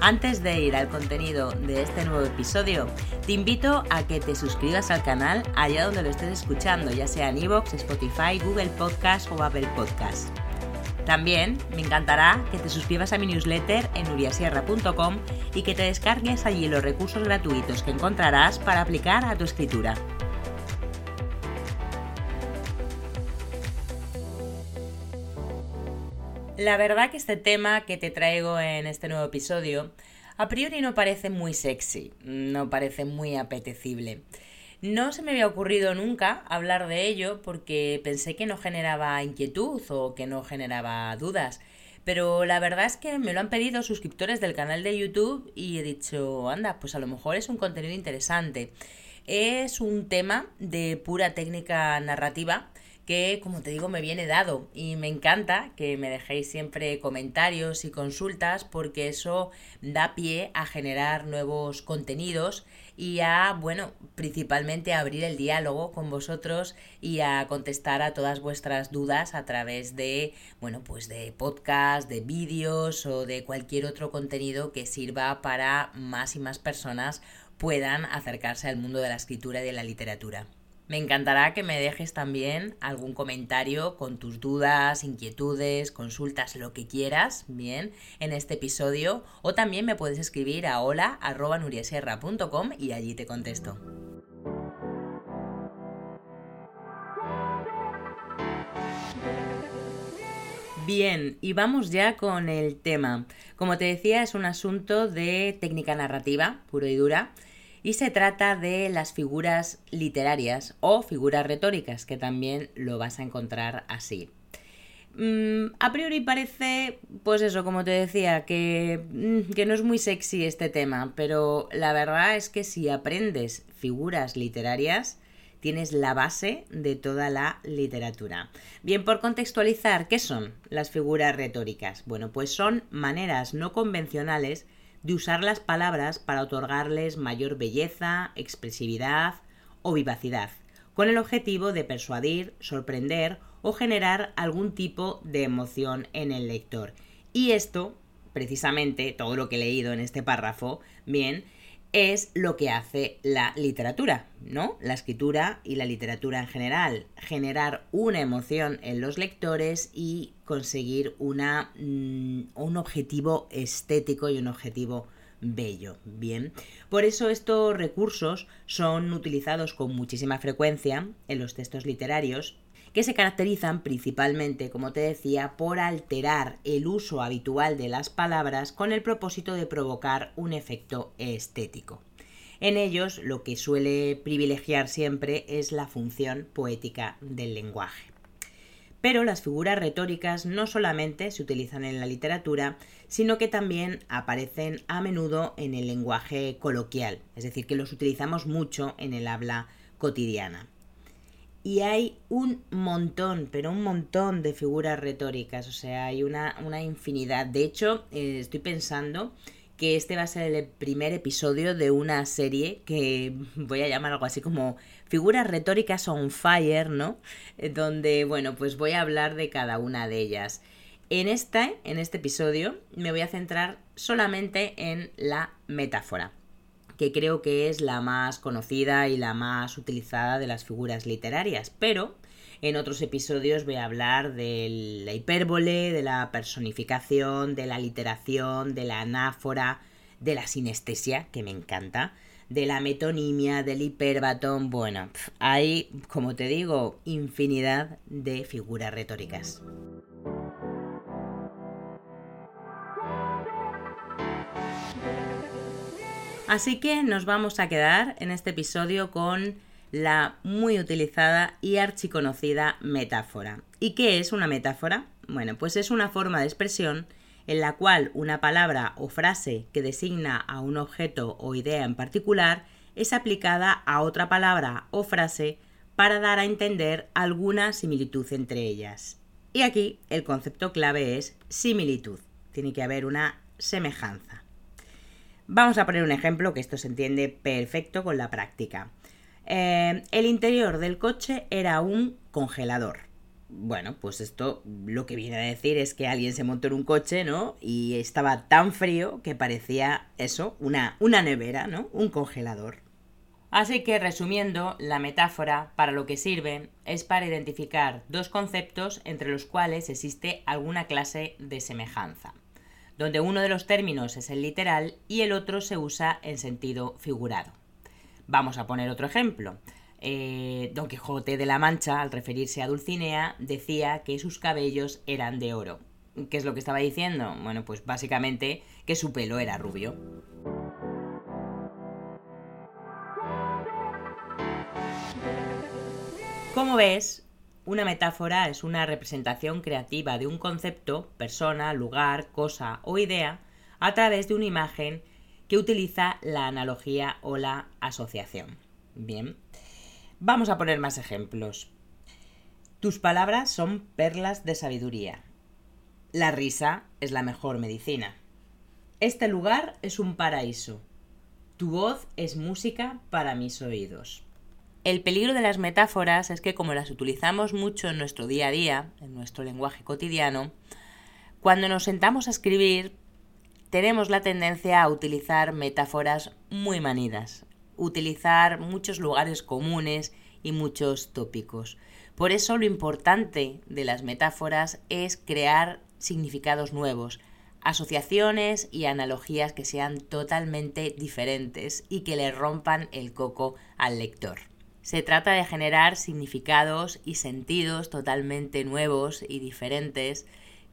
Antes de ir al contenido de este nuevo episodio, te invito a que te suscribas al canal allá donde lo estés escuchando, ya sea en iVoox, Spotify, Google Podcast o Apple Podcast. También me encantará que te suscribas a mi newsletter en uriasierra.com y que te descargues allí los recursos gratuitos que encontrarás para aplicar a tu escritura. La verdad que este tema que te traigo en este nuevo episodio a priori no parece muy sexy, no parece muy apetecible. No se me había ocurrido nunca hablar de ello porque pensé que no generaba inquietud o que no generaba dudas. Pero la verdad es que me lo han pedido suscriptores del canal de YouTube y he dicho, anda, pues a lo mejor es un contenido interesante. Es un tema de pura técnica narrativa que, como te digo, me viene dado y me encanta que me dejéis siempre comentarios y consultas porque eso da pie a generar nuevos contenidos y a, bueno, principalmente a abrir el diálogo con vosotros y a contestar a todas vuestras dudas a través de, bueno, pues de podcast, de vídeos o de cualquier otro contenido que sirva para más y más personas puedan acercarse al mundo de la escritura y de la literatura. Me encantará que me dejes también algún comentario con tus dudas, inquietudes, consultas, lo que quieras, bien, en este episodio. O también me puedes escribir a hola.nuriasierra.com y allí te contesto. Bien, y vamos ya con el tema. Como te decía, es un asunto de técnica narrativa, puro y dura y se trata de las figuras literarias o figuras retóricas, que también lo vas a encontrar así. Mm, a priori parece, pues eso, como te decía, que, mm, que no es muy sexy este tema, pero la verdad es que si aprendes figuras literarias, tienes la base de toda la literatura. Bien, por contextualizar, ¿qué son las figuras retóricas? Bueno, pues son maneras no convencionales de usar las palabras para otorgarles mayor belleza, expresividad o vivacidad, con el objetivo de persuadir, sorprender o generar algún tipo de emoción en el lector. Y esto, precisamente, todo lo que he leído en este párrafo, bien, es lo que hace la literatura, ¿no? La escritura y la literatura en general. Generar una emoción en los lectores y conseguir una, mm, un objetivo estético y un objetivo bello. Bien, por eso estos recursos son utilizados con muchísima frecuencia en los textos literarios que se caracterizan principalmente, como te decía, por alterar el uso habitual de las palabras con el propósito de provocar un efecto estético. En ellos lo que suele privilegiar siempre es la función poética del lenguaje. Pero las figuras retóricas no solamente se utilizan en la literatura, sino que también aparecen a menudo en el lenguaje coloquial, es decir, que los utilizamos mucho en el habla cotidiana y hay un montón, pero un montón de figuras retóricas, o sea, hay una, infinidad. De hecho, eh, estoy pensando que este va a ser el primer episodio de una serie que voy a llamar algo así como figuras retóricas on fire, ¿no? Eh, donde, bueno, pues voy a hablar de cada una de ellas. En este, en este episodio me voy a centrar solamente en la metáfora que creo que es la más conocida y la más utilizada de las figuras literarias, pero en otros episodios voy a hablar de la hipérbole, de la personificación, de la literación, de la anáfora, de la sinestesia, que me encanta, de la metonimia, del hiperbatón. Bueno, hay, como te digo, infinidad de figuras retóricas. Así que nos vamos a quedar en este episodio con la muy utilizada y archiconocida metáfora. ¿Y qué es una metáfora? Bueno, pues es una forma de expresión en la cual una palabra o frase que designa a un objeto o idea en particular es aplicada a otra palabra o frase para dar a entender alguna similitud entre ellas. Y aquí el concepto clave es similitud. Tiene que haber una semejanza. Vamos a poner un ejemplo que esto se entiende perfecto con la práctica. Eh, el interior del coche era un congelador. Bueno, pues esto lo que viene a decir es que alguien se montó en un coche, ¿no? Y estaba tan frío que parecía eso, una, una nevera, ¿no? Un congelador. Así que resumiendo, la metáfora para lo que sirve es para identificar dos conceptos entre los cuales existe alguna clase de semejanza, donde uno de los términos es el literal y el otro se usa en sentido figurado. Vamos a poner otro ejemplo. Eh, Don Quijote de la Mancha, al referirse a Dulcinea, decía que sus cabellos eran de oro. ¿Qué es lo que estaba diciendo? Bueno, pues básicamente que su pelo era rubio. Como ves, una metáfora es una representación creativa de un concepto, persona, lugar, cosa o idea a través de una imagen que utiliza la analogía o la asociación. Bien, vamos a poner más ejemplos. Tus palabras son perlas de sabiduría. La risa es la mejor medicina. Este lugar es un paraíso. Tu voz es música para mis oídos. El peligro de las metáforas es que como las utilizamos mucho en nuestro día a día, en nuestro lenguaje cotidiano, cuando nos sentamos a escribir tenemos la tendencia a utilizar metáforas muy manidas, utilizar muchos lugares comunes y muchos tópicos. Por eso lo importante de las metáforas es crear significados nuevos, asociaciones y analogías que sean totalmente diferentes y que le rompan el coco al lector. Se trata de generar significados y sentidos totalmente nuevos y diferentes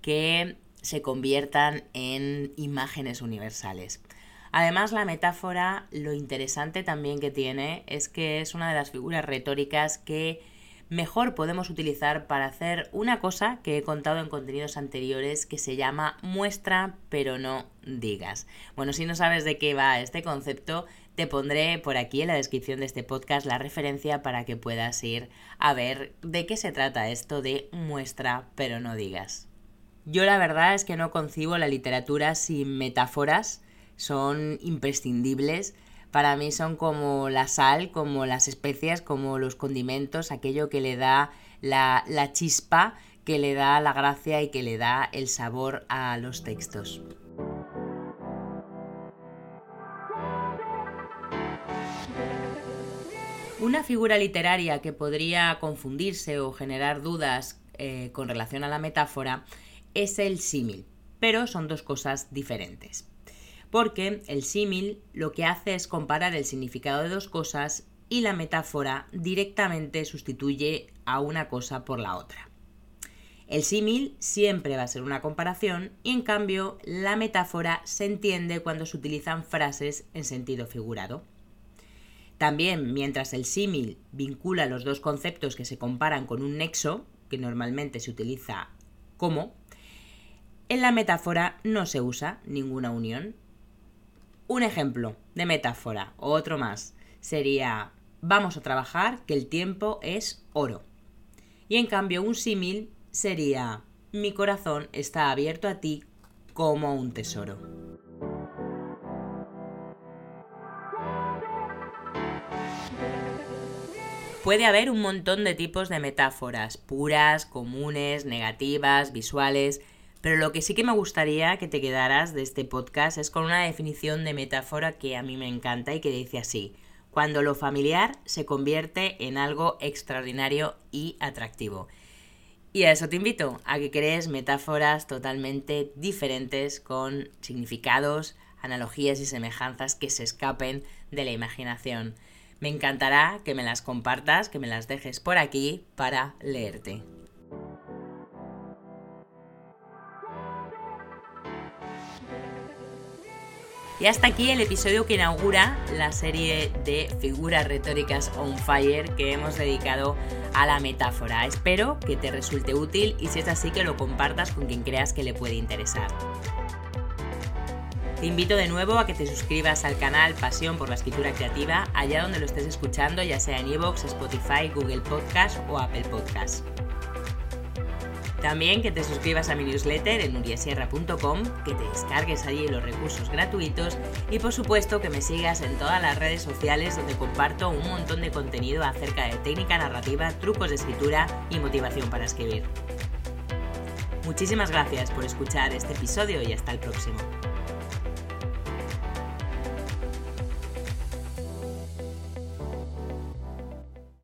que se conviertan en imágenes universales. Además, la metáfora, lo interesante también que tiene es que es una de las figuras retóricas que mejor podemos utilizar para hacer una cosa que he contado en contenidos anteriores que se llama muestra pero no digas. Bueno, si no sabes de qué va este concepto, te pondré por aquí en la descripción de este podcast la referencia para que puedas ir a ver de qué se trata esto de muestra pero no digas. Yo la verdad es que no concibo la literatura sin metáforas, son imprescindibles. Para mí son como la sal, como las especias, como los condimentos, aquello que le da la, la chispa, que le da la gracia y que le da el sabor a los textos. Una figura literaria que podría confundirse o generar dudas eh, con relación a la metáfora es el símil, pero son dos cosas diferentes. Porque el símil lo que hace es comparar el significado de dos cosas y la metáfora directamente sustituye a una cosa por la otra. El símil siempre va a ser una comparación y en cambio la metáfora se entiende cuando se utilizan frases en sentido figurado. También, mientras el símil vincula los dos conceptos que se comparan con un nexo, que normalmente se utiliza como, en la metáfora no se usa ninguna unión. Un ejemplo de metáfora, o otro más, sería vamos a trabajar que el tiempo es oro. Y en cambio un símil sería mi corazón está abierto a ti como un tesoro. Puede haber un montón de tipos de metáforas, puras, comunes, negativas, visuales, pero lo que sí que me gustaría que te quedaras de este podcast es con una definición de metáfora que a mí me encanta y que dice así, cuando lo familiar se convierte en algo extraordinario y atractivo. Y a eso te invito, a que crees metáforas totalmente diferentes con significados, analogías y semejanzas que se escapen de la imaginación. Me encantará que me las compartas, que me las dejes por aquí para leerte. Y hasta aquí el episodio que inaugura la serie de figuras retóricas on fire que hemos dedicado a la metáfora. Espero que te resulte útil y si es así que lo compartas con quien creas que le puede interesar. Te invito de nuevo a que te suscribas al canal Pasión por la Escritura Creativa, allá donde lo estés escuchando, ya sea en iVoox, Spotify, Google Podcast o Apple Podcast. También que te suscribas a mi newsletter en uriasierra.com, que te descargues allí los recursos gratuitos y por supuesto que me sigas en todas las redes sociales donde comparto un montón de contenido acerca de técnica narrativa, trucos de escritura y motivación para escribir. Muchísimas gracias por escuchar este episodio y hasta el próximo.